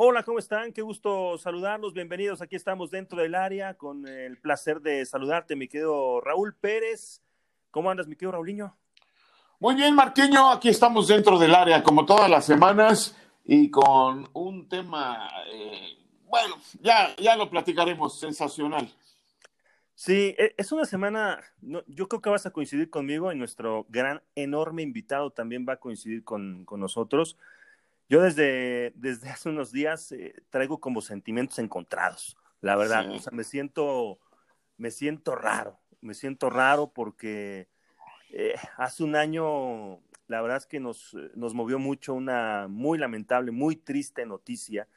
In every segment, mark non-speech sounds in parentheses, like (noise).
Hola, ¿cómo están? Qué gusto saludarlos. Bienvenidos. Aquí estamos dentro del área con el placer de saludarte, mi querido Raúl Pérez. ¿Cómo andas, mi querido Raulinho? Muy bien, Marquiño. Aquí estamos dentro del área, como todas las semanas, y con un tema, eh, bueno, ya, ya lo platicaremos, sensacional. Sí, e, es una semana, yo creo que vas a coincidir conmigo y nuestro gran, enorme invitado también va a coincidir con, con nosotros. Yo desde, desde (laughs) hace unos días eh, traigo como sentimientos encontrados, la verdad. O sea, me siento, me siento raro, me siento raro porque eh, hace un año, la verdad es que nos, nos movió mucho una muy lamentable, muy triste noticia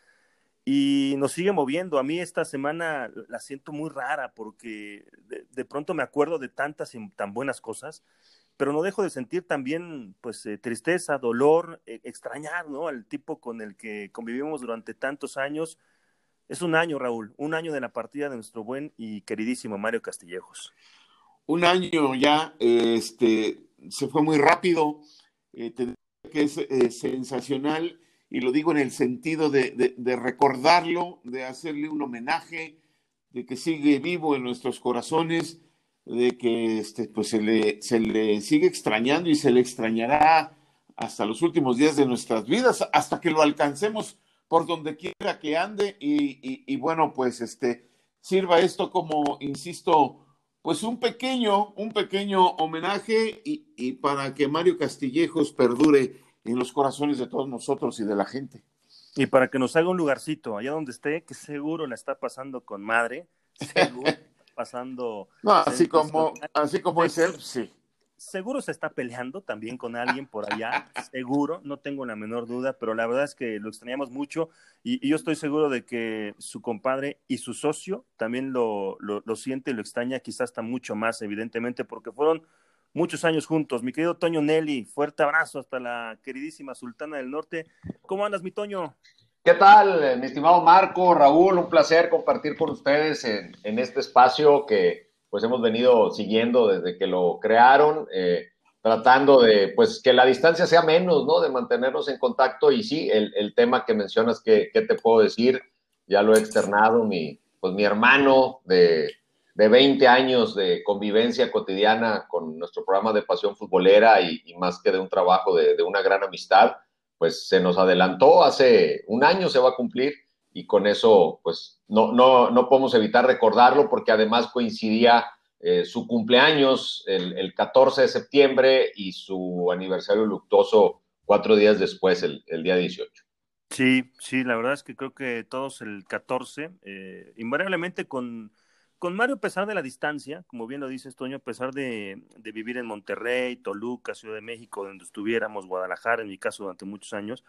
y nos sigue moviendo. A mí esta semana la siento muy rara porque de, de pronto me acuerdo de tantas y tan buenas cosas pero no dejo de sentir también, pues, eh, tristeza, dolor, eh, extrañar, ¿no? Al tipo con el que convivimos durante tantos años. Es un año, Raúl, un año de la partida de nuestro buen y queridísimo Mario Castillejos. Un año ya, este, se fue muy rápido, eh, que es eh, sensacional, y lo digo en el sentido de, recordarlo, de hacerle un homenaje, de que sigue vivo en nuestros corazones de que este, pues se le, se le sigue extrañando y se le extrañará hasta los últimos días de nuestras vidas, hasta que lo alcancemos por donde quiera que ande y, y, y, bueno, pues este, sirva esto como, insisto, pues un pequeño, un pequeño homenaje y, y para que Mario Castillejos perdure en los corazones de todos nosotros y de la gente. Y para que nos haga un lugarcito allá donde esté, que seguro la está pasando con madre, seguro (laughs) pasando. No, así como, así como es él, sí. Seguro se está peleando también con alguien por allá, seguro, no tengo la menor duda, pero la verdad es que lo extrañamos mucho y, y yo estoy seguro de que su compadre y su socio también lo, lo, lo siente y lo extraña, quizás hasta mucho más, evidentemente, porque fueron muchos años juntos. Mi querido Toño Nelly, fuerte abrazo hasta la queridísima Sultana del Norte. ¿Cómo andas, mi Toño? ¿Qué tal, mi estimado Marco, Raúl? Un placer compartir con ustedes en, en este espacio que pues hemos venido siguiendo desde que lo crearon, eh, tratando de pues que la distancia sea menos, ¿no? De mantenernos en contacto y sí, el, el tema que mencionas, ¿qué te puedo decir? Ya lo he externado, mi, pues mi hermano de, de 20 años de convivencia cotidiana con nuestro programa de Pasión Futbolera y, y más que de un trabajo de, de una gran amistad pues se nos adelantó hace un año, se va a cumplir, y con eso, pues no, no, no podemos evitar recordarlo porque además coincidía eh, su cumpleaños el, el, 14 de septiembre y su aniversario luctuoso cuatro días después, el, el, día 18. Sí, sí, la verdad es que creo que todos el 14, eh, invariablemente con con Mario, a pesar de la distancia, como bien lo dices, Toño, a pesar de, vivir en Monterrey, Toluca, Ciudad de México, donde estuviéramos, Guadalajara, en mi caso, durante muchos años,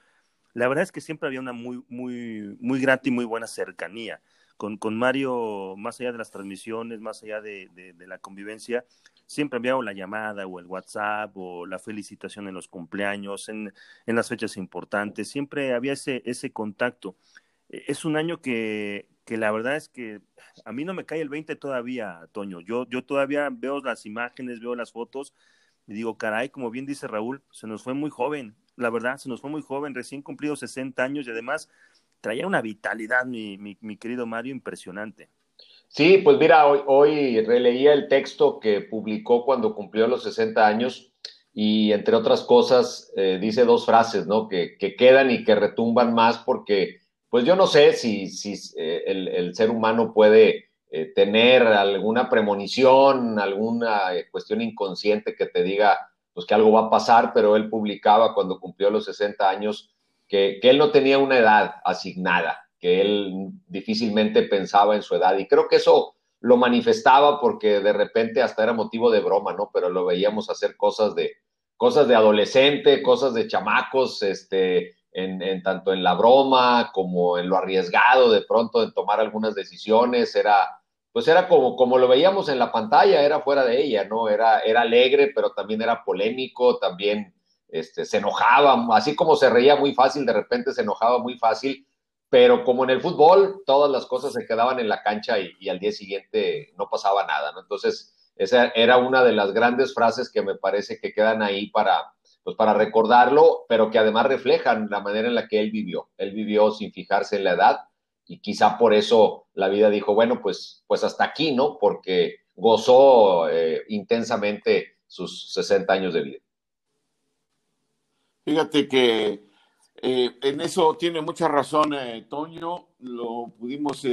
la verdad es que siempre había una muy, muy, muy grata y muy buena cercanía. Con, con Mario, más allá de las transmisiones, más allá de, la convivencia, siempre había la llamada o el WhatsApp o la felicitación en los cumpleaños, en, en las fechas importantes, siempre había ese, ese contacto. Es un año que, que la verdad es que a mí no me cae el 20 todavía, Toño. Yo, yo todavía veo las imágenes, veo las fotos y digo, caray, como bien dice Raúl, se nos fue muy joven, la verdad, se nos fue muy joven, recién cumplido 60 años y además traía una vitalidad, mi, mi, mi querido Mario, impresionante. Sí, pues mira, hoy, hoy releía el texto que publicó cuando cumplió los 60 años y entre otras cosas eh, dice dos frases, ¿no? Que, que quedan y que retumban más porque pues yo no sé si, si eh, el, el, ser humano puede eh, tener alguna premonición, alguna eh, cuestión inconsciente que te diga pues que algo va a pasar, pero él publicaba cuando cumplió los 60 años que, que él no tenía una edad asignada, que él difícilmente pensaba en su edad y creo que eso lo manifestaba porque de repente hasta era motivo de broma, ¿no? Pero lo veíamos hacer cosas de cosas de adolescente, cosas de chamacos, este, en, tanto en la broma como en lo arriesgado de pronto en tomar algunas decisiones, era, pues era como, como lo veíamos en la pantalla, era fuera de ella, ¿no? Era, era alegre, pero también era polémico, también este, se enojaba, así como se reía muy fácil, de repente se enojaba muy fácil, pero como en el fútbol, todas las cosas se quedaban en la cancha y, y al día siguiente no pasaba nada, ¿no? Entonces, esa era una de las grandes frases que me parece que quedan ahí para, pues para recordarlo, pero que además reflejan la manera en la que él vivió. Él vivió sin fijarse en la edad y quizá por eso la vida dijo, bueno, pues, pues hasta aquí, ¿no? Porque gozó eh, intensamente sus 60 años de vida. Fíjate que eh, en eso tiene mucha razón eh, Toño, lo pudimos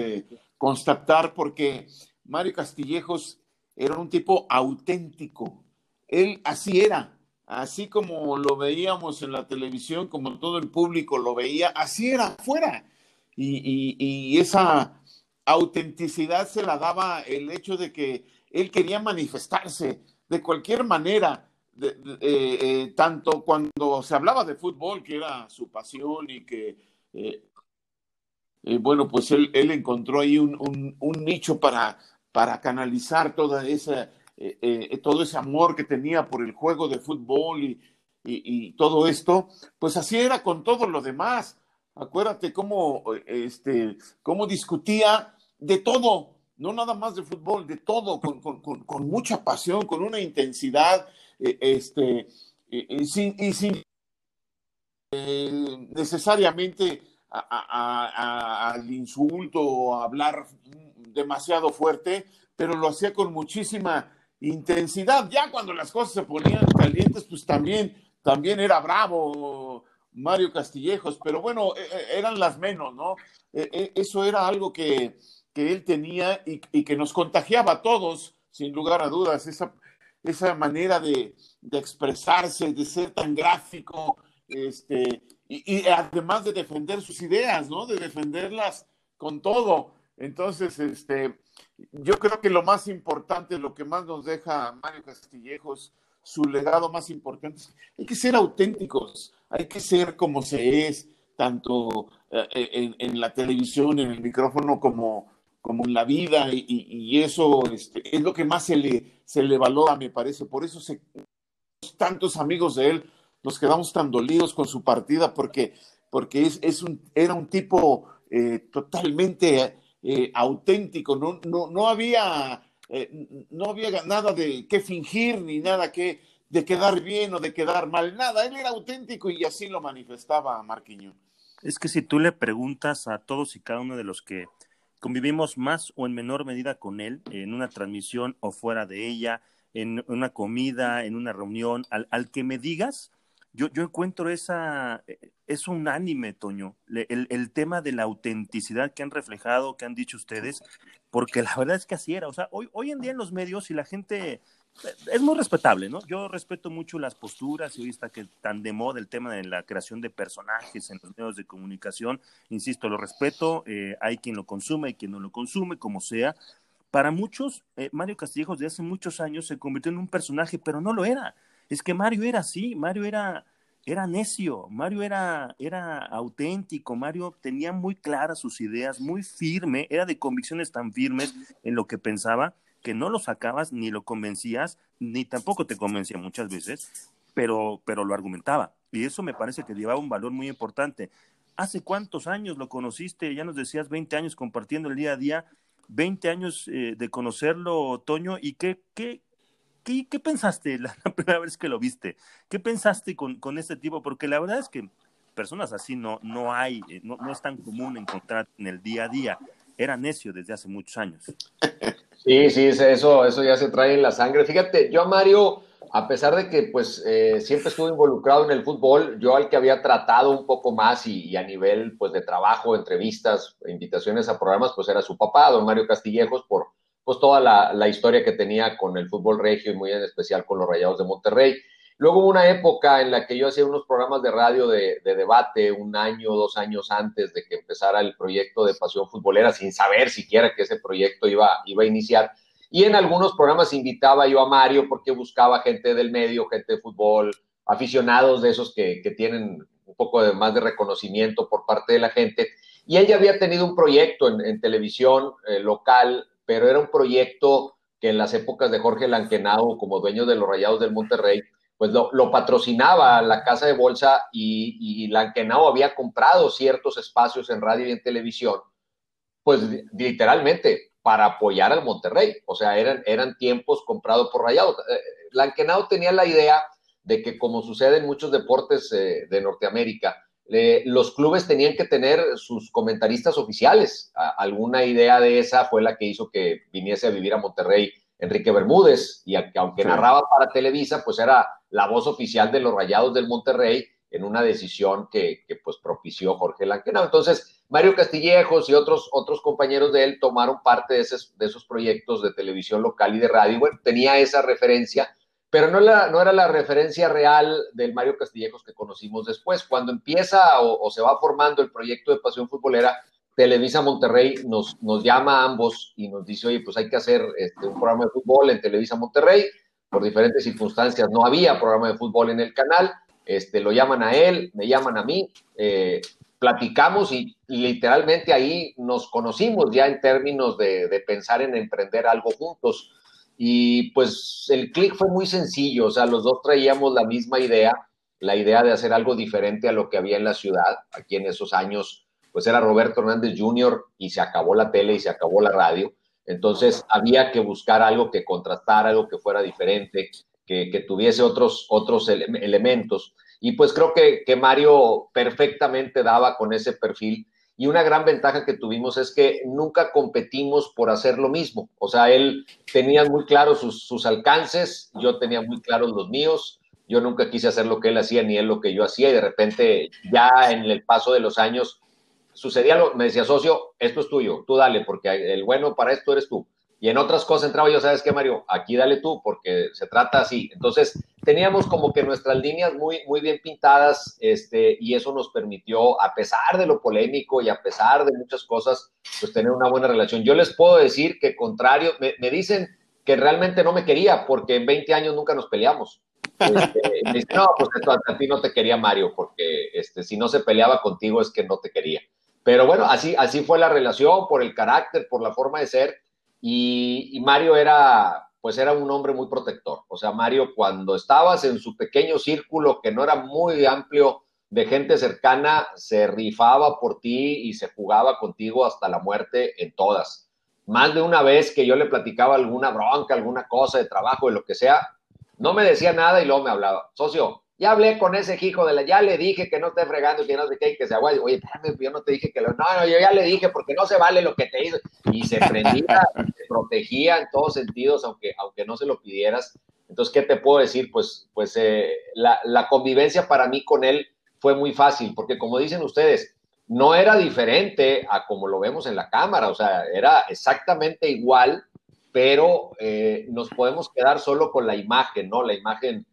constatar porque Mario Castillejos era un tipo auténtico. Él así era, así como lo veíamos en la televisión, como todo el público lo veía, así era afuera. Y, esa autenticidad se la daba el hecho de que él quería manifestarse de cualquier manera, eh, eh, tanto cuando se hablaba de fútbol, que era su pasión y que, eh, bueno, pues él, encontró ahí un, nicho para, para canalizar toda esa, todo ese amor que tenía por el juego de fútbol y, todo esto, pues así era con todo lo demás. Acuérdate cómo, este, cómo discutía de todo, no nada más de fútbol, de todo, con, mucha pasión, con una intensidad, eh, este, y sin, eh, necesariamente al insulto o hablar demasiado fuerte, pero lo hacía con muchísima intensidad. Ya cuando las cosas se ponían calientes, pues también, también era bravo Mario Castillejos, pero bueno, e, e, eran las menos, ¿no? E, eso era algo que, que él tenía y, que nos contagiaba a todos, sin lugar a dudas, esa, esa manera de, expresarse, de ser tan gráfico, este, y, además de defender sus ideas, ¿no? De defenderlas con todo. Entonces, este, yo creo que lo más importante, lo que más nos deja Mario Castillejos, su legado más importante, es hay que ser auténticos, hay que ser como se es, tanto eh, en la televisión, en el micrófono, como, como en la vida y, eso este, es lo que más se le, se le valora, me parece. Por eso tantos amigos de él nos quedamos tan dolidos con su partida porque, porque es, es un, era un tipo eh, totalmente eh, auténtico, no, no, no había... Eh, no había nada de qué fingir ni nada que de quedar bien o de quedar mal, nada, él era auténtico y así lo manifestaba Marquiño. Es que si tú le preguntas a todos y cada uno de los que convivimos más o en menor medida con él en una transmisión o fuera de ella, en una comida, en una reunión, al, al que me digas, yo, yo encuentro esa, eh, es unánime, Toño, el, el, tema de la autenticidad que han reflejado, que han dicho ustedes, porque la verdad es que así era, o sea, hoy, hoy en día en los medios, y la gente es muy respetable, ¿no? Yo respeto mucho las posturas y hoy está que tan de moda el tema de la creación de personajes en los medios de comunicación. Insisto, lo respeto, eh, hay quien lo consume, y quien no lo consume, como sea. Para muchos, eh, Mario Castillejos de hace muchos años se convirtió en un personaje, pero no lo era. Es que Mario era así, Mario era, era necio, Mario era, era auténtico, Mario tenía muy claras sus ideas, muy firme, era de convicciones tan firmes en lo que pensaba que no lo sacabas ni lo convencías, ni tampoco te convencía muchas veces, pero, pero lo argumentaba. Y eso me parece que llevaba un valor muy importante. ¿Hace cuántos años lo conociste? Ya nos decías 20 años compartiendo el día a día, 20 años eh, de conocerlo, Toño, ¿y qué, qué, qué, qué pensaste (laughs) la, primera vez que lo viste? ¿Qué pensaste con, con este tipo? Porque la verdad es que personas así no, no hay, eh, no, no es tan común encontrar en el día a día. Era necio desde hace muchos años. Sí, sí, eso, eso ya se trae en la sangre. Fíjate, yo a Mario, a pesar de que pues eh, siempre estuve involucrado en el fútbol, yo al que había tratado un poco más y, a nivel pues de trabajo, entrevistas, invitaciones a programas, pues era su papá, don Mario Castillejos, por pues toda la, la historia que tenía con el fútbol regio y muy en especial con los Rayados de Monterrey. Luego hubo una época en la que yo hacía unos programas de radio de, debate, un año, dos años antes de que empezara el proyecto de Pasión Futbolera, sin saber siquiera que ese proyecto iba, iba a iniciar. Y en algunos programas invitaba yo a Mario porque buscaba gente del medio, gente de fútbol, aficionados de esos que, tienen un poco de, más de reconocimiento por parte de la gente. Y ella había tenido un proyecto en, televisión eh, local, pero era un proyecto que en las épocas de Jorge Lanquenado, como dueño de los Rayados del Monterrey, pues lo, patrocinaba la casa de bolsa y, y había comprado ciertos espacios en radio y en televisión, pues literalmente para apoyar al Monterrey. O sea, eran, eran tiempos comprados por Rayados. Eh, Lankenau tenía la idea de que como sucede en muchos deportes eh, de Norteamérica, eh, los clubes tenían que tener sus comentaristas oficiales. alguna idea de esa fue la que hizo que viniese a vivir a Monterrey Enrique Bermúdez, y aunque narraba para Televisa, pues era la voz oficial de los Rayados del Monterrey en una decisión que, pues propició Jorge Lanquenau. Entonces, Mario Castillejos y otros, otros compañeros de él tomaron parte de esos, de esos proyectos de televisión local y de radio. Bueno, tenía esa referencia, pero no, era la referencia real del Mario Castillejos que conocimos después. Cuando empieza o, se va formando el proyecto de Pasión Futbolera, Televisa Monterrey nos, nos llama a ambos y nos dice, oye, pues hay que hacer este, un programa de fútbol en Televisa Monterrey. Por diferentes circunstancias no había programa de fútbol en el canal. Este, lo llaman a él, me llaman a mí, eh, platicamos y, literalmente ahí nos conocimos ya en términos de, de pensar en emprender algo juntos. Y pues el clic fue muy sencillo, o sea, los dos traíamos la misma idea, la idea de hacer algo diferente a lo que había en la ciudad. Aquí en esos años pues era Roberto Hernández Jr. y se acabó la tele y se acabó la radio. Entonces había que buscar algo que contrastara, algo que fuera diferente, que, tuviese otros, otros elementos. Y pues creo que, que Mario perfectamente daba con ese perfil. Y una gran ventaja que tuvimos es que nunca competimos por hacer lo mismo. O sea, él tenía muy claros sus, sus, alcances, yo tenía muy claros los míos. Yo nunca quise hacer lo que él hacía ni él lo que yo hacía. Y de repente, ya en el paso de los años, sucedía lo, me decía, socio, esto es tuyo, tú dale, porque el bueno para esto eres tú. Y en otras cosas entraba yo, ¿sabes qué, Mario? Aquí dale tú, porque se trata así. Entonces, teníamos como que nuestras líneas muy, muy bien pintadas, este, y eso nos permitió, a pesar de lo polémico y a pesar de muchas cosas, pues tener una buena relación. Yo les puedo decir que, contrario, me, dicen que realmente no me quería, porque en 20 años nunca nos peleamos. Este, (laughs) me dicen, no, pues a, ti no te quería Mario, porque este, si no se peleaba contigo es que no te quería. Pero bueno, así, así fue la relación, por el carácter, por la forma de ser. Y, Mario era, pues era un hombre muy protector. O sea, Mario, cuando estabas en su pequeño círculo, que no era muy amplio de gente cercana, se rifaba por ti y se jugaba contigo hasta la muerte en todas. Más de una vez que yo le platicaba alguna bronca, alguna cosa de trabajo, de lo que sea, no me decía nada y luego me hablaba. Socio, ya hablé con ese hijo de la, ya le dije que no esté fregando, que no sé qué, que se aguade. Oye, espérame, yo no te dije que lo, no, no, yo ya le dije porque no se vale lo que te hizo. Y se prendía, (laughs) se protegía en todos sentidos, aunque, aunque no se lo pidieras. Entonces, ¿qué te puedo decir? Pues, pues eh, la, la convivencia para mí con él fue muy fácil, porque como dicen ustedes, no era diferente a como lo vemos en la cámara, o sea, era exactamente igual, pero eh, nos podemos quedar solo con la imagen, ¿no? La imagen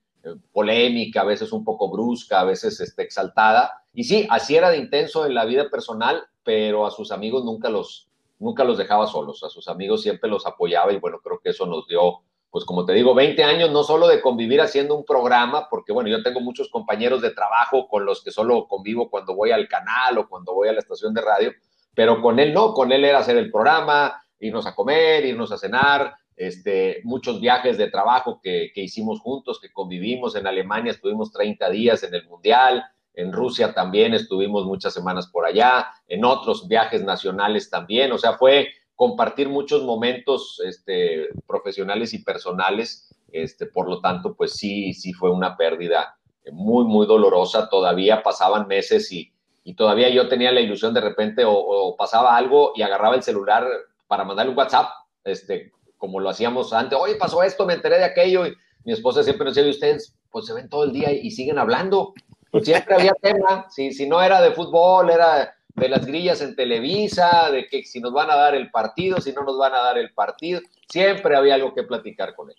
polémica, a veces un poco brusca, a veces este, exaltada. Y sí, así era de intenso en la vida personal, pero a sus amigos nunca los, nunca los dejaba solos, a sus amigos siempre los apoyaba y bueno, creo que eso nos dio, pues como te digo, 20 años no solo de convivir haciendo un programa, porque bueno, yo tengo muchos compañeros de trabajo con los que solo convivo cuando voy al canal o cuando voy a la estación de radio, pero con él no, con él era hacer el programa, irnos a comer, irnos a cenar, este, muchos viajes de trabajo que, hicimos juntos, que convivimos. En Alemania estuvimos 30 días en el Mundial, en Rusia también estuvimos muchas semanas por allá, en otros viajes nacionales también. O sea, fue compartir muchos momentos este, profesionales y personales. Este, por lo tanto, pues sí, sí fue una pérdida muy, muy dolorosa. Todavía pasaban meses y, todavía yo tenía la ilusión de repente o, o, pasaba algo y agarraba el celular para mandarle un WhatsApp, este, como lo hacíamos antes, oye, pasó esto, me enteré de aquello, y mi esposa siempre nos decía, ustedes pues se ven todo el día y, siguen hablando, pues siempre había (laughs) tema, si, si no era de fútbol, era de las grillas en Televisa, de que si nos van a dar el partido, si no nos van a dar el partido, siempre había algo que platicar con él.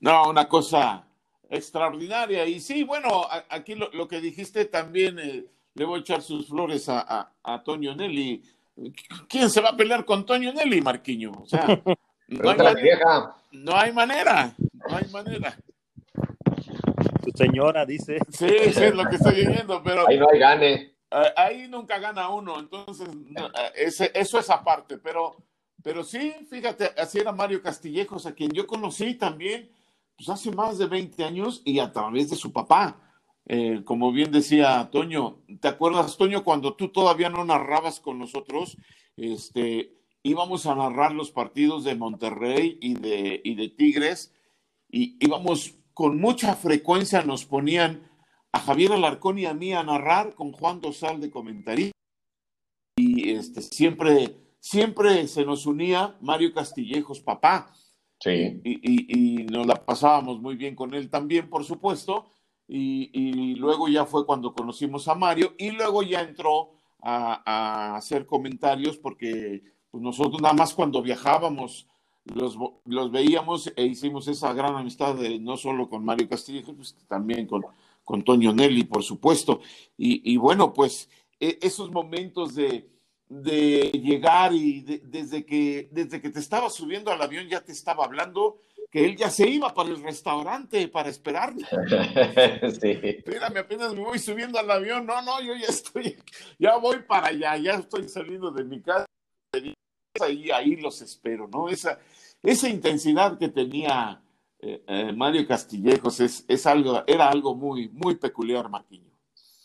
No, una cosa extraordinaria. Y sí, bueno, aquí lo, que dijiste también, eh, le voy a echar sus flores a, a, a Toño Nelly. ¿Quién se va a pelear con Toño Nelly, Marquiño? O sea, (laughs) no hay, manera, no hay manera, no hay manera. Tu señora dice. Sí, sí, es lo que estoy diciendo, pero. Ahí no hay gane. Ahí nunca gana uno, entonces, eso es aparte, pero, pero sí, fíjate, así era Mario Castillejos, a quien yo conocí también, pues hace más de 20 años y a través de su papá. Eh, como bien decía Toño, ¿te acuerdas, Toño, cuando tú todavía no narrabas con nosotros? Este, íbamos a narrar los partidos de Monterrey y de, y de Tigres y íbamos con mucha frecuencia nos ponían a Javier Alarcón y a mí a narrar con Juan Dosal de comentarista. Y este, siempre, siempre se nos unía Mario Castillejos, papá. Sí. Y, y, nos la pasábamos muy bien con él también, por supuesto. Y, y, luego ya fue cuando conocimos a Mario y luego ya entró a, a hacer comentarios porque pues nosotros nada más cuando viajábamos los, los, veíamos e hicimos esa gran amistad de, no solo con Mario Castillo, pues, también con, con Toño Nelly, por supuesto. Y, y bueno, pues e, esos momentos de, de llegar y desde, que, desde que te estaba subiendo al avión ya te estaba hablando que él ya se iba para el restaurante para esperarme. (laughs) sí. Espérame, apenas me voy subiendo al avión. No, no, yo ya estoy, ya voy para allá, ya estoy saliendo de mi casa y ahí los espero, ¿no? Esa, esa intensidad que tenía eh, eh, Mario Castillejos es, es, algo, era algo muy, muy peculiar, Marquiño.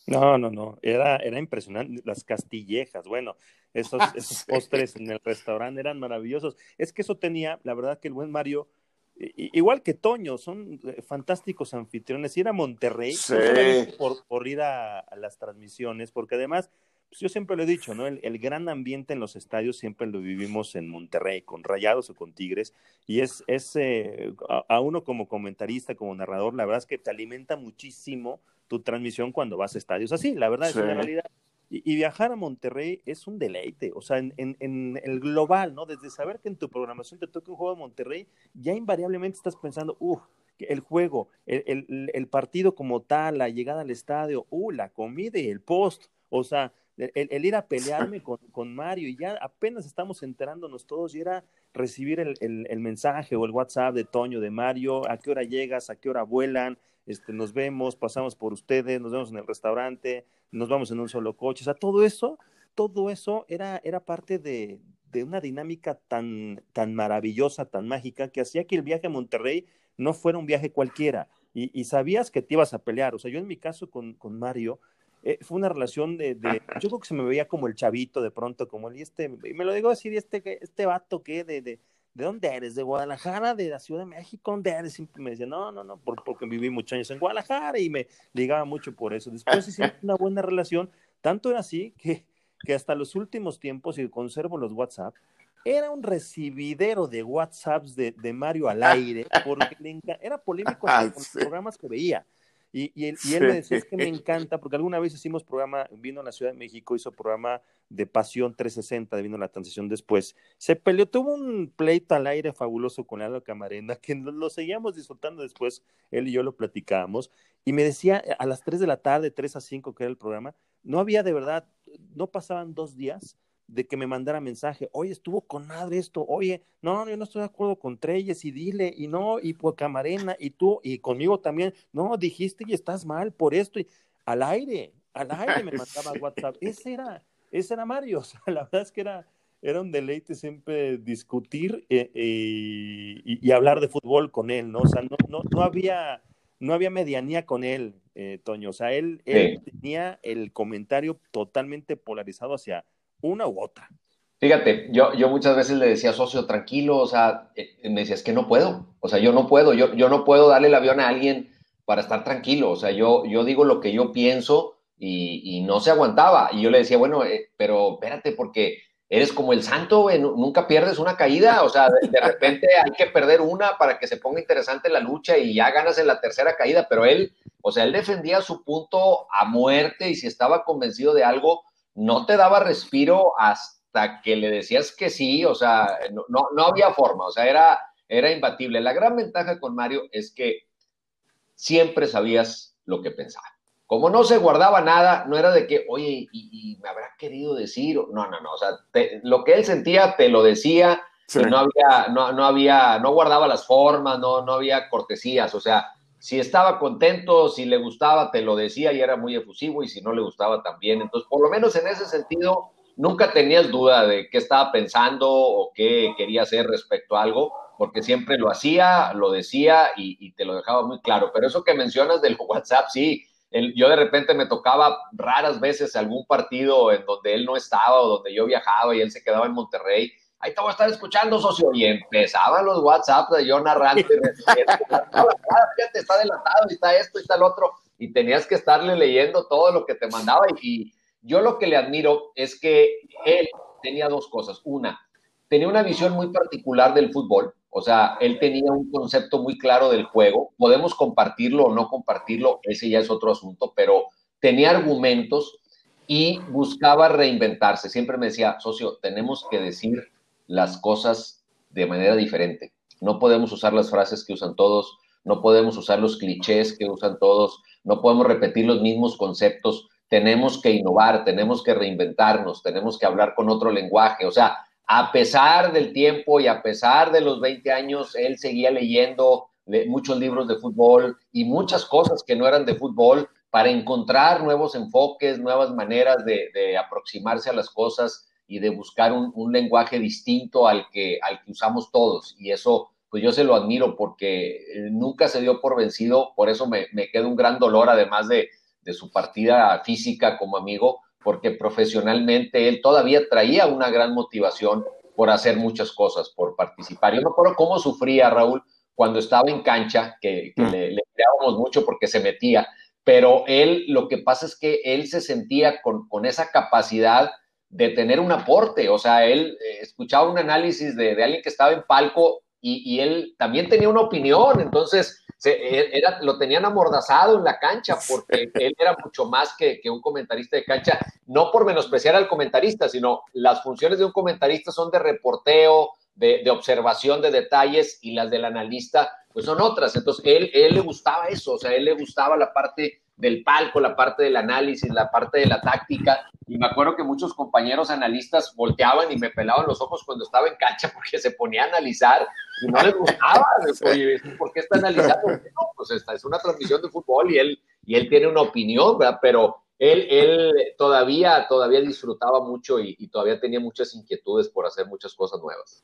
No, no, no, era, era impresionante. Las castillejas, bueno, esos, (laughs) ah, esos postres en el restaurante eran maravillosos. Es que eso tenía, la verdad que el buen Mario, igual que Toño, son eh, fantásticos anfitriones. Ir a Monterrey por, por, ir a, las transmisiones, porque además pues yo siempre lo he dicho, ¿no? El, gran ambiente en los estadios siempre lo vivimos en Monterrey, con Rayados o con Tigres, y es, es eh, a, uno como comentarista, como narrador, la verdad es que te alimenta muchísimo tu transmisión cuando vas a estadios así, la verdad es una realidad. Y, viajar a Monterrey es un deleite, o sea, en, en, el global, ¿no? Desde saber que en tu programación te toca un juego de Monterrey, ya invariablemente estás pensando, uff, el juego, el, el, el, partido como tal, la llegada al estadio, uh, la comida y el post, o sea, el, ir a pelearme (laughs) con, con, Mario y ya apenas estamos enterándonos todos y era recibir el, el, mensaje o el WhatsApp de Toño, de Mario, a qué hora llegas, a qué hora vuelan, este, nos vemos, pasamos por ustedes, nos vemos en el restaurante, nos vamos en un solo coche, o sea, todo eso, todo eso era, era parte de, de una dinámica tan, tan maravillosa, tan mágica, que hacía que el viaje a Monterrey no fuera un viaje cualquiera. Y, sabías que te ibas a pelear. O sea, yo en mi caso con, con Mario, eh, fue una relación de, yo creo que se me veía como el chavito de pronto, como el, y este, me lo digo así, este, este vato que de, ¿de dónde eres? ¿De Guadalajara? ¿De la Ciudad de México? ¿Dónde eres? Siempre me decía, no, no, no, porque viví muchos años en Guadalajara y me ligaba mucho por eso. Después hicimos una buena relación, tanto era así que, que hasta los últimos tiempos, y conservo los WhatsApp, era un recibidero de WhatsApps de, de Mario al aire, porque era polémico con los programas que veía. Y, y, él, me decía, es que me (laughs) encanta, porque alguna vez hicimos programa, vino a la Ciudad de México, hizo programa de Pasión 360, vino la transición después. Se peleó, tuvo un pleito al aire fabuloso con Lalo Camarena, que lo seguíamos disfrutando después, él y yo lo platicábamos, y me decía a las 3 de la tarde, 3 a 5, que era el programa, no había de verdad, no pasaban dos días de que me mandara mensaje, oye, estuvo con madre esto, oye, no, yo no estoy de acuerdo con Treyes y dile, y no, y por Camarena, y tú, y conmigo también, no, dijiste y estás mal por esto, y al aire, al aire me mandaba (laughs) WhatsApp, ese era, ese era Mario, (laughs) o sea, la verdad es que era, era un deleite siempre discutir eh, eh, y, hablar de fútbol con él, ¿no? O sea, no, no, no había, no había medianía con él, eh, Toño, o sea, él, él tenía el comentario totalmente polarizado hacia una u otra. Fíjate, yo, yo muchas veces le decía, socio, tranquilo, o sea, me decía, es que no puedo, o sea, yo no puedo, yo, yo no puedo darle el avión a alguien para estar tranquilo, o sea, yo, yo digo lo que yo pienso y, no se aguantaba. Y yo le decía, bueno, eh, pero espérate, porque eres como el santo, nunca pierdes una caída, o sea, de, repente (laughs) hay que perder una para que se ponga interesante la lucha y ya ganas en la tercera caída, pero él, o sea, él defendía su punto a muerte y si estaba convencido de algo, no te daba respiro hasta que le decías que sí, o sea, no, no, había forma, o sea, era, era imbatible. La gran ventaja con Mario es que siempre sabías lo que pensaba. Como no se guardaba nada, no era de que, oye, y, me habrá querido decir, no, no, no, o sea, lo que él sentía te lo decía, no había, no, no había, no guardaba las formas, no, no había cortesías, o sea, si estaba contento, si le gustaba, te lo decía y era muy efusivo, y si no le gustaba también. Entonces, por lo menos en ese sentido, nunca tenías duda de qué estaba pensando o qué quería hacer respecto a algo, porque siempre lo hacía, lo decía y, te lo dejaba muy claro. Pero eso que mencionas del (laughs) WhatsApp, sí, yo de repente me tocaba raras veces algún partido en donde él no estaba o donde yo viajaba y él se quedaba en Monterrey ahí te voy a estar escuchando, socio. Y empezaban los WhatsApp de yo narrando. Fíjate, (laughs) está delatado, y está esto, y está el otro. Y tenías que estarle leyendo todo lo que te mandaba. Y, yo lo que le admiro es que él tenía dos cosas. Una, tenía una visión muy particular del fútbol. O sea, él tenía un concepto muy claro del juego. Podemos compartirlo o no compartirlo, ese ya es otro asunto, pero tenía argumentos y buscaba reinventarse. Siempre me decía, socio, tenemos que decir las cosas de manera diferente. No podemos usar las frases que usan todos, no podemos usar los clichés que usan todos, no podemos repetir los mismos conceptos. Tenemos que innovar, tenemos que reinventarnos, tenemos que hablar con otro lenguaje. O sea, a pesar del tiempo y a pesar de los 20 años, él seguía leyendo muchos libros de fútbol y muchas cosas que no eran de fútbol para encontrar nuevos enfoques, nuevas maneras de, aproximarse a las cosas y de buscar un, lenguaje distinto al que, al que usamos todos. Y eso, pues yo se lo admiro porque eh, nunca se dio por vencido, por eso me, me queda un gran dolor, además de, de su partida física como amigo, porque profesionalmente él todavía traía una gran motivación por hacer muchas cosas, por participar. Yo me acuerdo cómo sufría Raúl cuando estaba en cancha, que, mm. le, le mucho porque se metía, pero él, lo que pasa es que él se sentía con, esa capacidad de tener un aporte, o sea, él eh, escuchaba un análisis de, alguien que estaba en palco y, él también tenía una opinión, entonces e, era, lo tenían amordazado en la cancha porque él era mucho más que, un comentarista de cancha, no por menospreciar al comentarista, sino las funciones de un comentarista son de reporteo, de, de observación de detalles y las del analista pues son otras. Entonces, él, él le gustaba eso, o sea, él le gustaba la parte del palco, la parte del análisis, la parte de la táctica. Y me acuerdo que muchos compañeros analistas volteaban y me pelaban los ojos cuando estaba en cancha (laughs) porque se ponía a analizar y no les gustaba. (laughs) ¿por qué está analizando? (laughs) No, pues esta es una transmisión de fútbol y él, y él tiene una opinión, ¿verdad? Pero él, él todavía, todavía disfrutaba mucho y, y todavía tenía muchas inquietudes por hacer muchas cosas nuevas.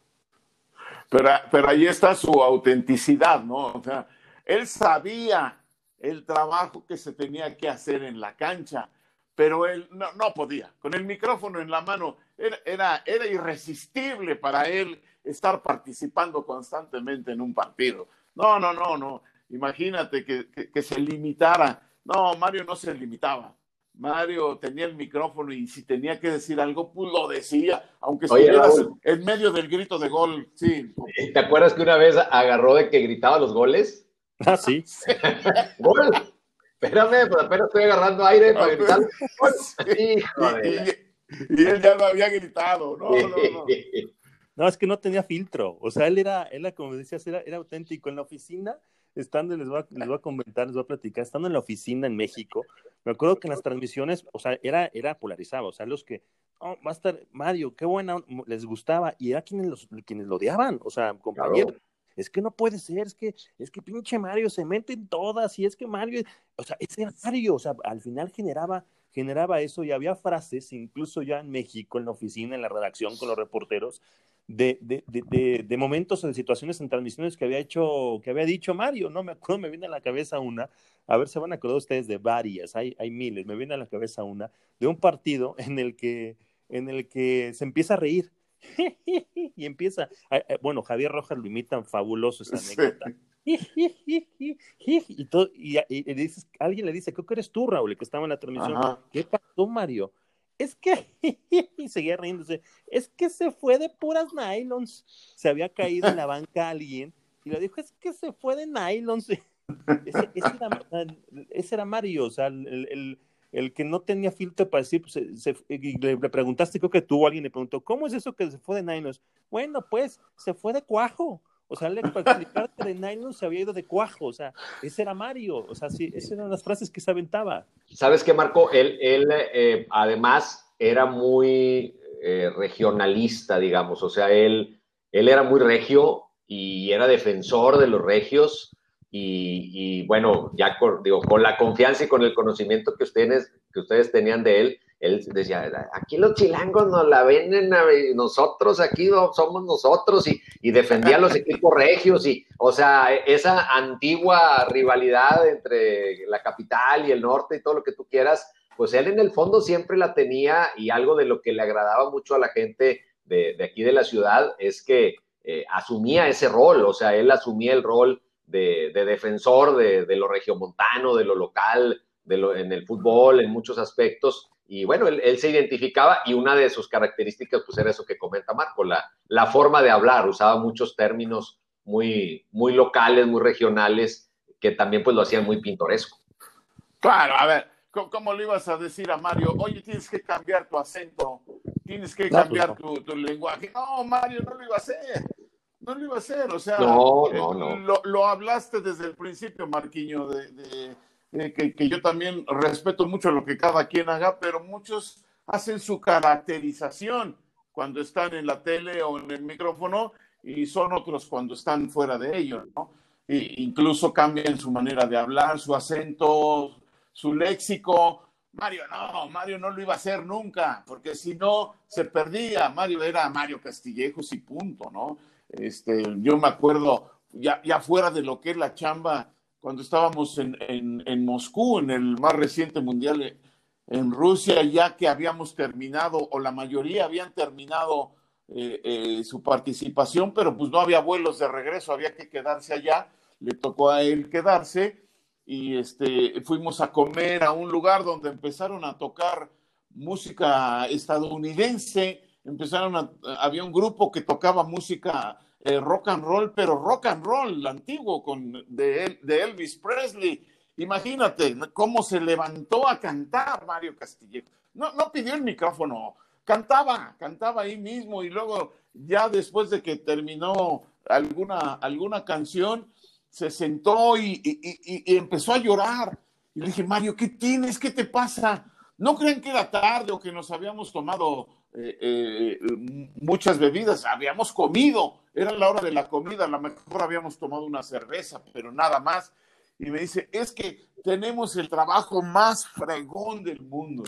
Pero, pero ahí está su autenticidad, ¿no? O sea, él sabía el trabajo que se tenía que hacer en la cancha, pero él no, no podía. Con el micrófono en la mano, era, era, era, irresistible para él estar participando constantemente en un partido. No, no, no, no. Imagínate que, que, que se limitara. No, Mario no se limitaba. Mario tenía el micrófono y si tenía que decir algo, pues lo decía, aunque estuvieras en medio del grito de gol. Sí. ¿Te acuerdas que una vez agarró de que gritaba los goles? Ah, (laughs) sí. (laughs) ¡Gol! Espérame, pero apenas estoy agarrando aire para gritar. (laughs) Y, y, él ya no había gritado. No, no, no. No, es que no tenía filtro. O sea, él era, él era como decías, era, era auténtico. En la oficina estando, les voy, a, les voy a comentar, les voy a platicar, estando en la oficina en México, me acuerdo que en las transmisiones, o sea, era, era polarizado, o sea, los que, oh, va a estar Mario, qué buena, les gustaba, y era quienes, los, quienes lo odiaban, o sea, compañeros. Es que no puede ser, es que, es que pinche Mario se mete en todas, y es que Mario, o sea, ese Mario, o sea, al final generaba, generaba eso, y había frases, incluso ya en México, en la oficina, en la redacción, con los reporteros, de, de, de, de, momentos o de situaciones en transmisiones que había hecho, que había dicho Mario, ¿no? Me acuerdo, me viene a la cabeza una, a ver, se van a acordar ustedes de varias, hay, hay miles, me viene a la cabeza una, de un partido en el que, en el que se empieza a reír. (laughs) y empieza, bueno, Javier Rojas lo imita fabuloso esa anécdota. (laughs) y, todo, y, dices, alguien le dice, creo que eres tú, Raúl, que estaba en la transmisión. ¿Qué pasó, Mario? es que, y (laughs) seguía riéndose, es que se fue de puras nylons. Se había caído en la banca alguien y le dijo, es que se fue de nylons. Ese, era, Mario, o sea, el, que no tenía filtro para decir, pues, le, preguntaste, creo que tú alguien le preguntó, ¿cómo es eso que se fue de nylons? Bueno, pues, se fue de cuajo. O sea, le, para explicarte de nylon se había ido de cuajo, o sea, ese era Mario, o sea, sí, esas eran las frases que se aventaba. ¿Sabes qué, Marco? Él, él eh, además era muy eh, regionalista, digamos, o sea, él, él era muy regio y era defensor de los regios y, y bueno, ya con, digo, con la confianza y con el conocimiento que ustedes, que ustedes tenían de él, él decía, aquí los chilangos nos la venden nosotros, aquí somos nosotros, y, y defendía a los (laughs) equipos regios, y, o sea, esa antigua rivalidad entre la capital y el norte y todo lo que tú quieras, pues él en el fondo siempre la tenía y algo de lo que le agradaba mucho a la gente, de, aquí de la ciudad es que eh, asumía ese rol, o sea, él asumía el rol de, defensor de, lo regiomontano, de lo local, de lo, en el fútbol, en muchos aspectos. Y bueno, él, se identificaba y una de sus características pues era eso que comenta Marco, la, la forma de hablar, usaba muchos términos muy, muy locales, muy regionales, que también pues lo hacían muy pintoresco. Claro, a ver, ¿cómo, le ibas a decir a Mario? Oye, tienes que cambiar tu acento, tienes que pues, cambiar tu, lenguaje. No, Mario, no lo iba a hacer. No lo iba a hacer, o sea, no, no, eh, Lo, hablaste desde el principio, Marquiño, de, que, que, yo también respeto mucho lo que cada quien haga, pero muchos hacen su caracterización cuando están en la tele o en el micrófono y son otros cuando están fuera de ello, ¿no? E incluso cambian su manera de hablar, su acento, su léxico. Mario, no, Mario no lo iba a hacer nunca, porque si no se perdía. Mario era Mario Castillejos y punto, ¿no? Este, yo me acuerdo, ya, ya fuera de lo que es la chamba, cuando estábamos en, en, Moscú, en el más reciente mundial en Rusia, ya que habíamos terminado, o la mayoría habían terminado eh, eh, su participación, pero pues no había vuelos de regreso, había que quedarse allá, le tocó a él quedarse y este, fuimos a comer a un lugar donde empezaron a tocar música estadounidense, empezaron a, había un grupo que tocaba música eh, rock and roll, pero rock and roll antiguo con, de, de Elvis Presley. Imagínate cómo se levantó a cantar Mario Castillejo. No, no pidió el micrófono, cantaba, cantaba ahí mismo y luego ya después de que terminó alguna, alguna canción, se sentó y, empezó a llorar. Y le dije, Mario, ¿qué tienes? ¿Qué te pasa? No creen que era tarde o que nos habíamos tomado eh, eh, muchas bebidas, habíamos comido, era la hora de la comida, a lo mejor habíamos tomado una cerveza, pero nada más. Y me dice, es que tenemos el trabajo más fregón del mundo.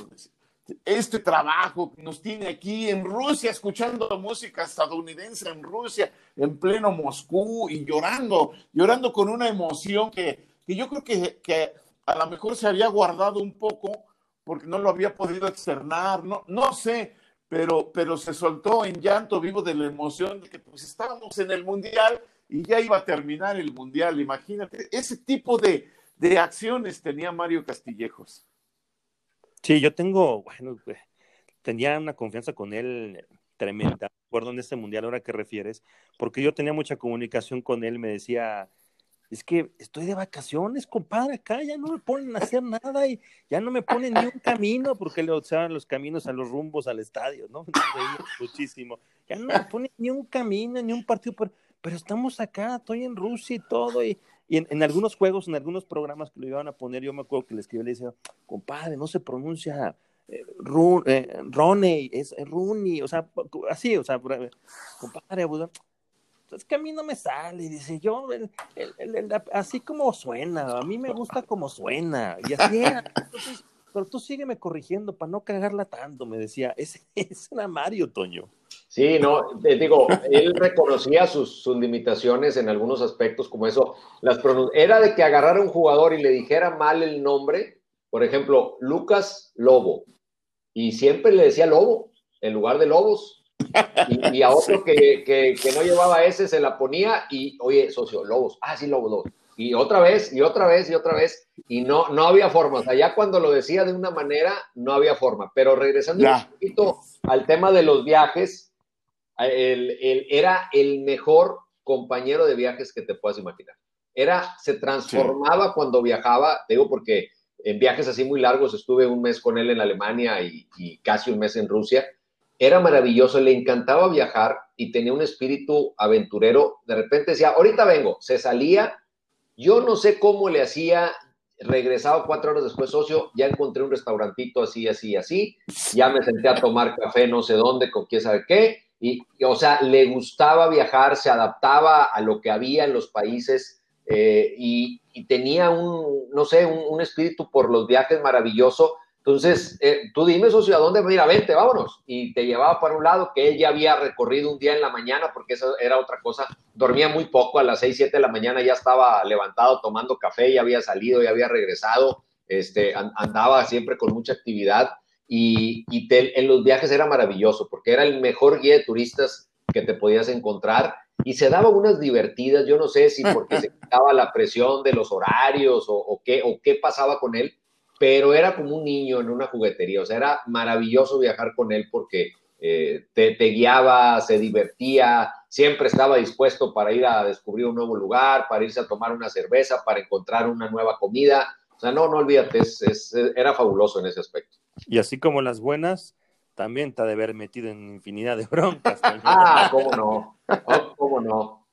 Este trabajo nos tiene aquí en Rusia, escuchando música estadounidense en Rusia, en pleno Moscú y llorando, llorando con una emoción que, yo creo que, que a lo mejor se había guardado un poco porque no lo había podido externar, no, no sé, pero, pero se soltó en llanto vivo de la emoción de que pues estábamos en el Mundial y ya iba a terminar el Mundial, imagínate, ese tipo de, de acciones tenía Mario Castillejos. Sí, yo tengo, bueno, tenía una confianza con él tremenda. Recuerdo en este mundial, ahora que refieres, porque yo tenía mucha comunicación con él, me decía, es que estoy de vacaciones, compadre, acá ya no me ponen a hacer nada y ya no me ponen ni un camino, porque le usaban los caminos a los rumbos al estadio, ¿no? (laughs) muchísimo. Ya no me ponen ni un camino, ni un partido, pero, estamos acá, estoy en Rusia y todo, y en, algunos juegos, en algunos programas que lo iban a poner, yo me acuerdo que le escribí le decía, compadre, no se pronuncia eh, eh es Rooney, o sea, así, o sea, compadre, es que a mí no me sale, dice yo, así como suena, a mí me gusta como suena, y así era. Entonces, pero tú sígueme corrigiendo para no cagarla tanto, me decía, (laughs) ese, ese era Mario, Toño. Sí, no, te digo, él reconocía sus, limitaciones en algunos aspectos, como eso, las era de que agarrara un jugador y le dijera mal el nombre, por ejemplo, Lucas Lobo, y siempre le decía Lobo en lugar de Lobos, y, a otro que, no llevaba ese se la ponía y, oye, socio, Lobos, ah, sí, Lobo, Lobos, y otra vez, y otra vez, y otra vez, y no, no había forma, o sea, ya cuando lo decía de una manera, no había forma, pero regresando un poquito al tema de los viajes, era el mejor compañero de viajes que te puedas imaginar. Era, se transformaba cuando viajaba, digo porque en viajes así muy largos estuve un mes con él en Alemania y, y casi un mes en Rusia. Era maravilloso, le encantaba viajar y tenía un espíritu aventurero. De repente decía, ahorita vengo, se salía. Yo no sé cómo le hacía, regresaba cuatro horas después, socio, ya encontré un restaurantito así, así, así, ya me senté a tomar café no sé dónde, con quién sabe qué, y, o sea, le gustaba viajar, se adaptaba a lo que había en los países eh, y, tenía un, no sé, un, espíritu por los viajes maravilloso. Entonces, eh, tú dime, socio, ¿a dónde? Mira, vente, vámonos. Y te llevaba para un lado que él ya había recorrido un día en la mañana, porque eso era otra cosa. Dormía muy poco, a las 6, 7 de la mañana ya estaba levantado tomando café, ya había salido, ya había regresado, este, andaba siempre con mucha actividad y, en los viajes era maravilloso porque era el mejor guía de turistas que te podías encontrar y se daba unas divertidas, yo no sé si porque se quitaba la presión de los horarios o, qué, o qué pasaba con él, pero era como un niño en una juguetería, o sea, era maravilloso viajar con él porque eh, te, te, guiaba, se divertía, siempre estaba dispuesto para ir a descubrir un nuevo lugar, para irse a tomar una cerveza, para encontrar una nueva comida. O sea, no, no olvídate, era fabuloso en ese aspecto. Y así como las buenas, también te ha de haber metido en infinidad de broncas. (laughs) ah, cómo no, oh, cómo no.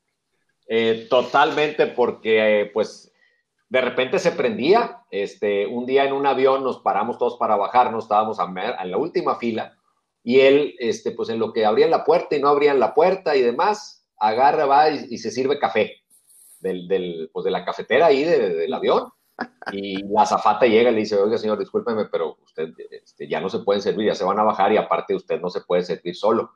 Eh, totalmente, porque pues de repente se prendía. Este, un día en un avión nos paramos todos para bajarnos, estábamos en la última fila y él, este, pues en lo que abrían la puerta y no abrían la puerta y demás, agarra, va y, se sirve café del, del, pues de la cafetera ahí del avión. Y la azafata llega y le dice, oiga señor, discúlpeme, pero usted este, ya no se puede servir, ya se van a bajar y aparte usted no se puede servir solo.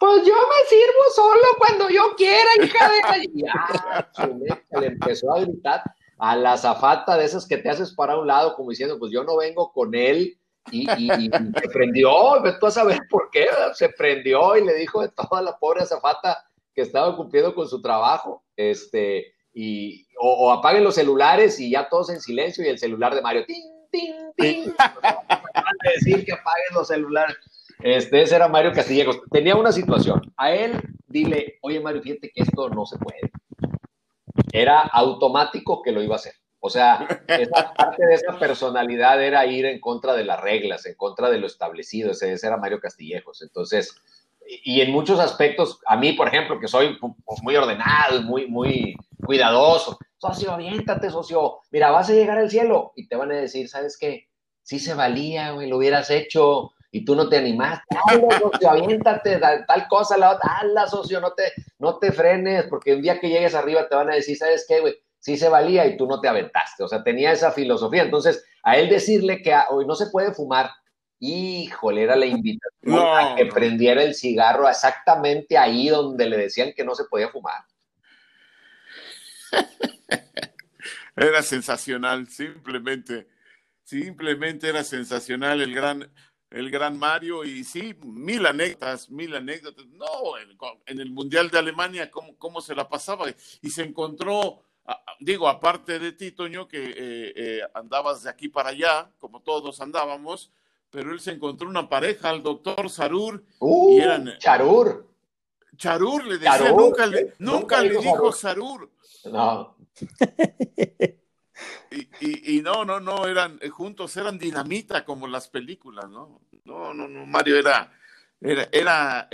Pues yo me sirvo solo cuando yo quiera, hija de. Ya, le empezó a gritar a la azafata de esas que te haces para un lado, como diciendo, pues yo no vengo con él y, se prendió, tú a saber por qué, se prendió y le dijo de toda la pobre azafata que estaba cumpliendo con su trabajo, este, y, o, apaguen los celulares y ya todos en silencio y el celular de Mario, tin, tin, tin, decir que apaguen los celulares. Este, ese era Mario Castillejos. Tenía una situación. A él, dile, oye Mario, fíjate que esto no se puede. Era automático que lo iba a hacer. O sea, esa (laughs) parte de esa personalidad era ir en contra de las reglas, en contra de lo establecido. Ese, era Mario Castillejos. Entonces, y en muchos aspectos, a mí, por ejemplo, que soy pues, muy ordenado, muy, muy cuidadoso, socio, aviéntate, socio, mira, vas a llegar al cielo. Y te van a decir, ¿sabes qué? Sí se valía, güey, lo hubieras hecho y tú no te animaste. socio, aviéntate, tal cosa, la otra, socio, no te, no te frenes, porque un día que llegues arriba te van a decir, ¿sabes qué, güey? sí se valía y tú no te aventaste. O sea, tenía esa filosofía. Entonces, a él decirle que hoy no se puede fumar, híjole, era la invitación a que prendiera el cigarro exactamente ahí donde le decían que no se podía fumar. (laughs) Era sensacional, simplemente, simplemente era sensacional el gran, el gran Mario y sí, mil anécdotas, mil anécdotas. No, en, el Mundial de Alemania, ¿cómo, cómo se la pasaba? Y se encontró digo, aparte de ti, Toño, que eh, eh, andabas de aquí para allá, como todos andábamos, pero él se encontró una pareja, al doctor Sarur. Uh, y eran, Charur. Charur le decía, nunca le, nunca, le dijo Sarur. No. (laughs) Y, y, no, no, no, eran eh, juntos, eran dinamita como las películas, ¿no? No, no, no, Mario era, era, era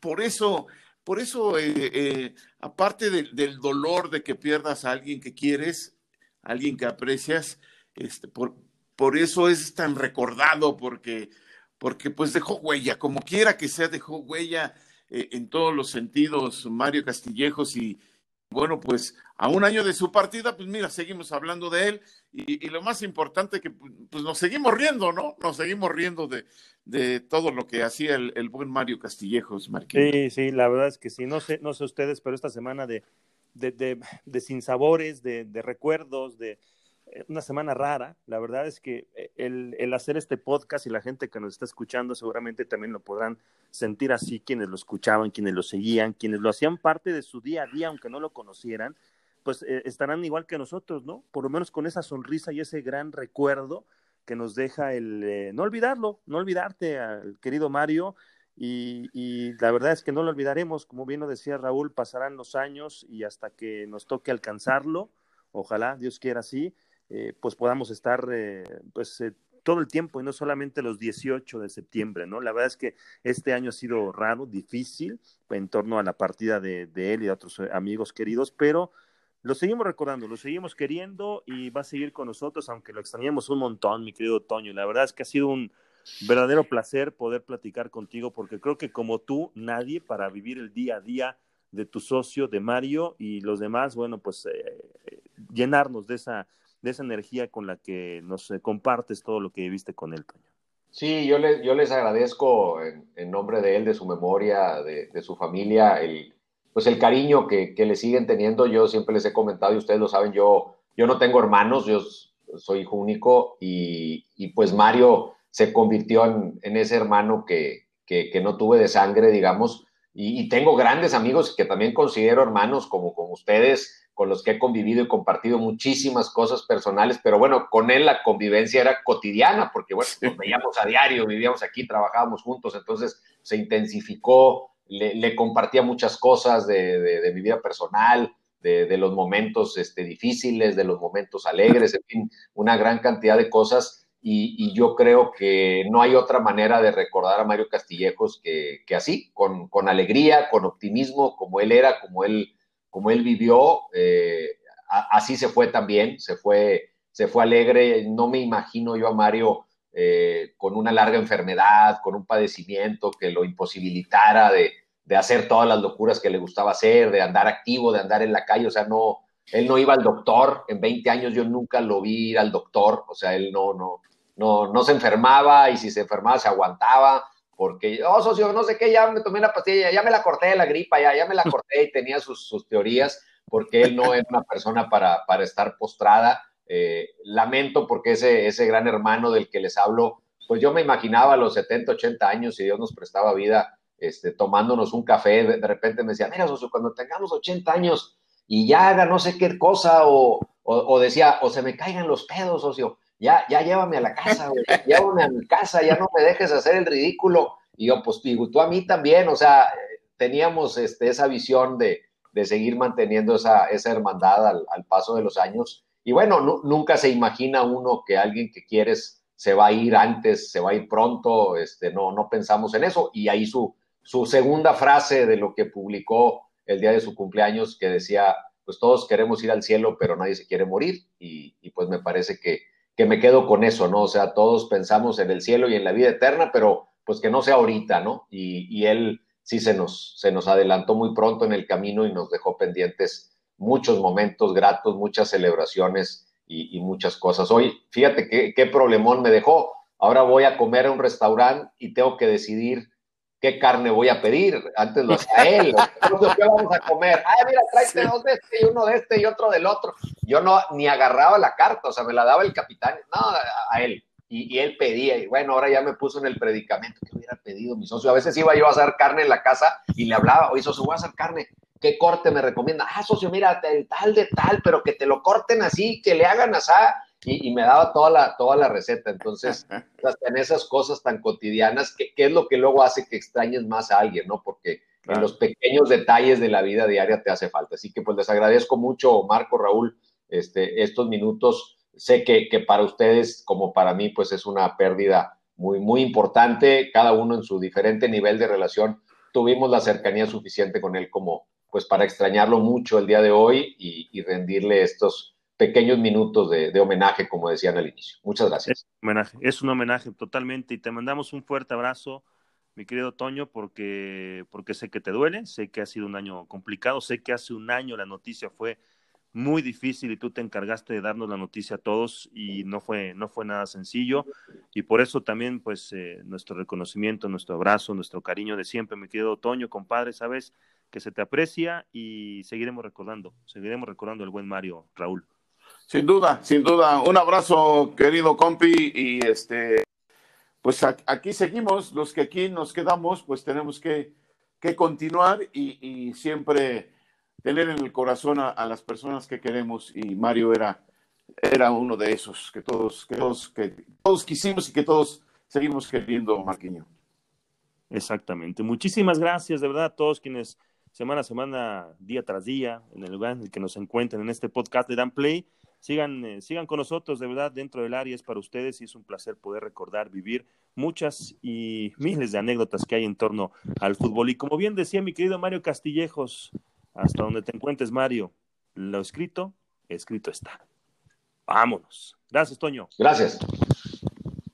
por eso por eso, eh, eh, aparte del dolor de que pierdas a alguien que quieres, a alguien que aprecias, este, por, por eso es tan recordado, porque, porque pues dejó huella, como quiera que sea, dejó huella eh, en todos los sentidos Mario Castillejos y, bueno, pues a un año de su partida, pues mira, seguimos hablando de él y, lo más importante que pues nos seguimos riendo, ¿no? Nos seguimos riendo de, de todo lo que hacía el, buen Mario Castillejos, Marquín. Sí, sí, la verdad es que sí, no sé, no sé ustedes, pero esta semana de, de, de, de sinsabores, de, de recuerdos, de, una semana rara. La verdad es que eh, el, el, hacer este podcast y la gente que nos está escuchando seguramente también lo podrán sentir así, quienes lo escuchaban, quienes lo seguían, quienes lo hacían parte de su día a día, aunque no lo conocieran, pues eh, estarán igual que nosotros, ¿no? Por lo menos con esa sonrisa y ese gran recuerdo que nos deja el no olvidarlo, no olvidarte al querido Mario. Y, y, la verdad es que no lo olvidaremos, como bien lo decía Raúl, pasarán los años y hasta que nos toque alcanzarlo, ojalá Dios quiera así, eh, pues podamos estar eh, pues eh, todo el tiempo y no solamente los 18 de septiembre, ¿no? La verdad es que este año ha sido raro, difícil en torno a la partida de, él y de otros amigos queridos, pero lo seguimos recordando, lo seguimos queriendo y va a seguir con nosotros, aunque lo extrañemos un montón, mi querido Toño. La verdad es que ha sido un verdadero placer poder platicar contigo, porque creo que como tú, nadie para vivir el día a día de tu socio, de Mario y los demás, bueno, pues llenarnos de esa de esa energía con la que nos compartes todo lo que viviste con él, Toño. Sí, yo, le, yo les agradezco en, nombre de él, de su memoria, de, su familia, el, pues el cariño que, que, le siguen teniendo. Yo siempre les he comentado, y ustedes lo saben, yo, yo no tengo hermanos, yo soy hijo único y, y pues Mario se convirtió en, ese hermano que, no tuve de sangre, digamos, y, tengo grandes amigos que también considero hermanos como, como ustedes, con los que he convivido y compartido muchísimas cosas personales, pero bueno, con él la convivencia era cotidiana, porque bueno, nos veíamos a diario, vivíamos aquí, trabajábamos juntos, entonces se intensificó, le, compartía muchas cosas de, mi vida personal, de, los momentos este, difíciles, de los momentos alegres, en fin, una gran cantidad de cosas. Y, yo creo que no hay otra manera de recordar a Mario Castillejos que, así, con, con alegría, con optimismo, como él era, como él como él vivió, eh, así se fue también, se fue, se fue alegre. No me imagino yo a Mario eh, con una larga enfermedad, con un padecimiento que lo imposibilitara de, hacer todas las locuras que le gustaba hacer, de andar activo, de andar en la calle, o sea, no, él no iba al doctor, en 20 años yo nunca lo vi ir al doctor, o sea, él no, no, no, no se enfermaba y si se enfermaba se aguantaba, porque, oh, socio, no sé qué, ya me tomé la pastilla, ya me la corté de la gripa, ya, ya me la corté y tenía sus, teorías, porque él no es una persona para, para estar postrada. Eh, lamento porque ese, ese gran hermano del que les hablo, pues yo me imaginaba a los 70, 80 años, y Dios nos prestaba vida, este, tomándonos un café, de, repente me decía, mira, socio, cuando tengamos 80 años y ya haga no sé qué cosa, o, o decía, o se me caigan los pedos, socio, ya, ya llévame a la casa, güey, llévame a mi casa, ya no me dejes hacer el ridículo. Y yo, pues, tú a mí también, o sea, teníamos este, esa visión de, de seguir manteniendo esa, esa hermandad al, paso de los años. Y bueno, nunca se imagina uno que alguien que quieres se va a ir antes, se va a ir pronto, este, no, no pensamos en eso. Y ahí su, su segunda frase de lo que publicó el día de su cumpleaños, que decía, pues todos queremos ir al cielo, pero nadie se quiere morir. Y pues me parece que, que me quedo con eso, ¿no? O sea, todos pensamos en el cielo y en la vida eterna, pero pues que no sea ahorita, ¿no? Y, él sí se nos, se nos adelantó muy pronto en el camino y nos dejó pendientes muchos momentos gratos, muchas celebraciones y, muchas cosas. Hoy, fíjate qué, qué problemón me dejó. Ahora voy a comer a un restaurante y tengo que decidir qué carne voy a pedir. Antes lo hacía él. (laughs) ¿Qué vamos a comer? Ah, mira, tráete dos de este y uno de este y otro del otro. Yo no ni agarraba la carta, o sea, me la daba el capitán. No, a él. Y, él pedía, y bueno, ahora ya me puso en el predicamento que hubiera pedido mi socio. A veces iba yo a hacer carne en la casa y le hablaba, oye, socio, voy a hacer carne. ¿Qué corte me recomienda? Ah, socio, mira, el tal de tal, pero que te lo corten así, que le hagan así y, me daba toda la, toda la receta. Entonces, (laughs) hasta en esas cosas tan cotidianas, que, es lo que luego hace que extrañes más a alguien, ¿no? Porque en los pequeños detalles de la vida diaria te hace falta. Así que pues les agradezco mucho, Marco, Raúl, este, estos minutos. Sé que, que para ustedes, como para mí, pues es una pérdida muy, muy importante, cada uno en su diferente nivel de relación. Tuvimos la cercanía suficiente con él como, pues para extrañarlo mucho el día de hoy y, y rendirle estos, pequeños minutos de, homenaje, como decían al inicio. Muchas gracias. Es un, homenaje, es un homenaje totalmente y te mandamos un fuerte abrazo, mi querido Toño, porque, porque sé que te duele, sé que ha sido un año complicado, sé que hace un año la noticia fue muy difícil y tú te encargaste de darnos la noticia a todos y no fue, no fue nada sencillo y por eso también pues eh, nuestro reconocimiento, nuestro abrazo, nuestro cariño de siempre, mi querido Toño, compadre, sabes que se te aprecia y seguiremos recordando, seguiremos recordando el buen Mario Raúl. Sin duda, sin duda. Un abrazo, querido compi, y este, pues aquí seguimos, los que aquí nos quedamos, pues tenemos que, continuar y, siempre tener en el corazón a, las personas que queremos, y Mario era, era uno de esos que todos, que todos, que todos quisimos y que todos seguimos queriendo, Marquiño. Exactamente. Muchísimas gracias, de verdad, a todos quienes semana a semana, día tras día, en el lugar en el que nos encuentren en este podcast de Dan Play sigan, eh, sigan con nosotros, de verdad, dentro del área es para ustedes y es un placer poder recordar, vivir muchas y miles de anécdotas que hay en torno al fútbol. Y como bien decía mi querido Mario Castillejos, hasta donde te encuentres, Mario, lo escrito, escrito está. Vámonos. Gracias, Toño. Gracias.